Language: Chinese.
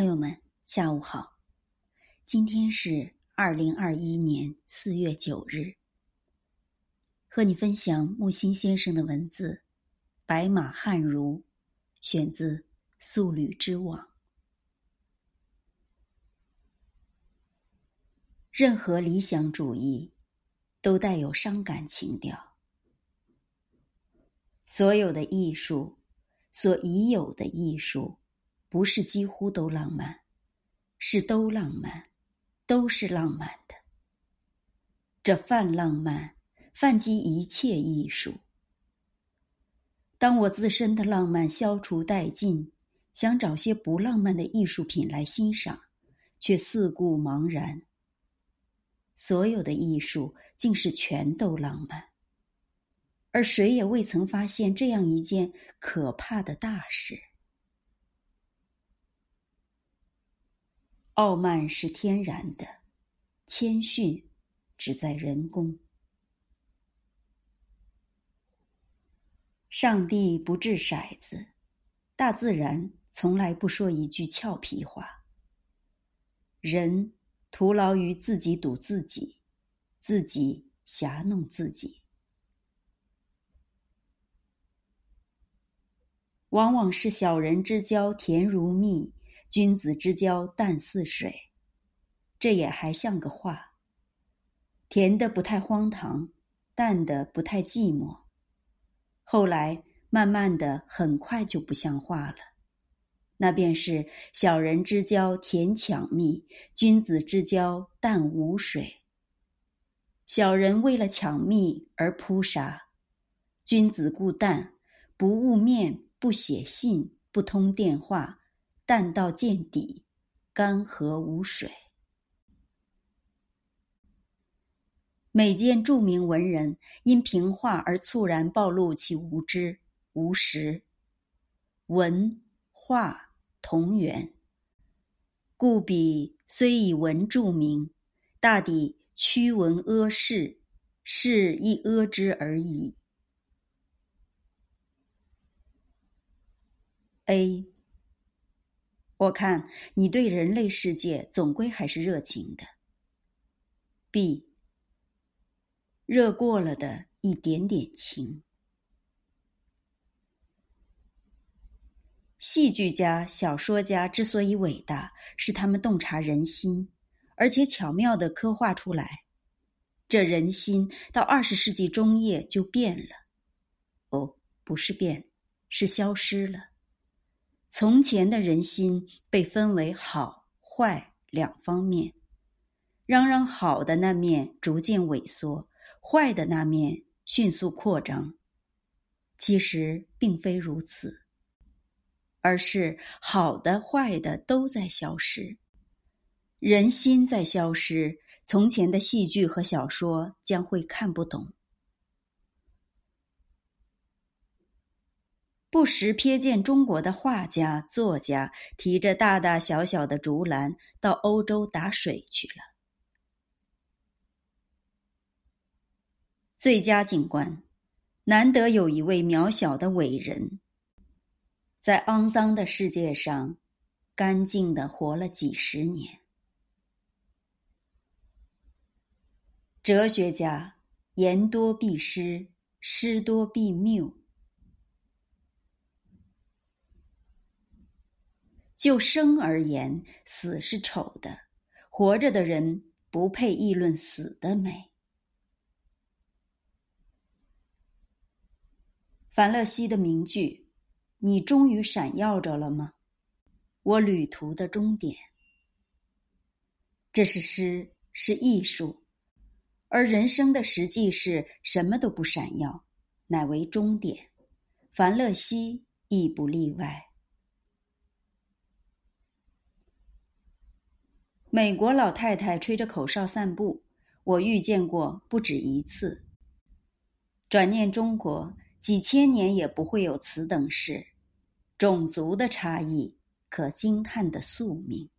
朋友们，下午好。今天是二零二一年四月九日，和你分享木心先生的文字《白马汉儒》，选自《素履之网》。任何理想主义都带有伤感情调，所有的艺术，所已有的艺术。不是几乎都浪漫，是都浪漫，都是浪漫的。这泛浪漫，泛及一切艺术。当我自身的浪漫消除殆尽，想找些不浪漫的艺术品来欣赏，却四顾茫然。所有的艺术竟是全都浪漫，而谁也未曾发现这样一件可怕的大事。傲慢是天然的，谦逊只在人工。上帝不掷骰子，大自然从来不说一句俏皮话。人徒劳于自己赌自己，自己狭弄自己，往往是小人之交甜如蜜。君子之交淡似水，这也还像个话。甜的不太荒唐，淡的不太寂寞。后来慢慢的，很快就不像话了。那便是小人之交甜抢蜜，君子之交淡无水。小人为了抢蜜而扑杀，君子固淡，不务面，不写信，不通电话。淡到见底，干涸无水。每见著名文人因评话而猝然暴露其无知无识，文画同源，故彼虽以文著名，大抵屈文阿世，世亦阿之而已。A。我看你对人类世界总归还是热情的。B，热过了的一点点情。戏剧家、小说家之所以伟大，是他们洞察人心，而且巧妙的刻画出来。这人心到二十世纪中叶就变了。哦，不是变，是消失了。从前的人心被分为好坏两方面，嚷嚷好的那面逐渐萎缩，坏的那面迅速扩张。其实并非如此，而是好的坏的都在消失，人心在消失。从前的戏剧和小说将会看不懂。不时瞥见中国的画家、作家提着大大小小的竹篮到欧洲打水去了。最佳景观，难得有一位渺小的伟人，在肮脏的世界上，干净的活了几十年。哲学家，言多必失，失多必谬。就生而言，死是丑的；活着的人不配议论死的美。凡乐西的名句：“你终于闪耀着了吗？”我旅途的终点。这是诗，是艺术，而人生的实际是什么都不闪耀，乃为终点。凡乐西亦不例外。美国老太太吹着口哨散步，我遇见过不止一次。转念中国几千年也不会有此等事，种族的差异可惊叹的宿命。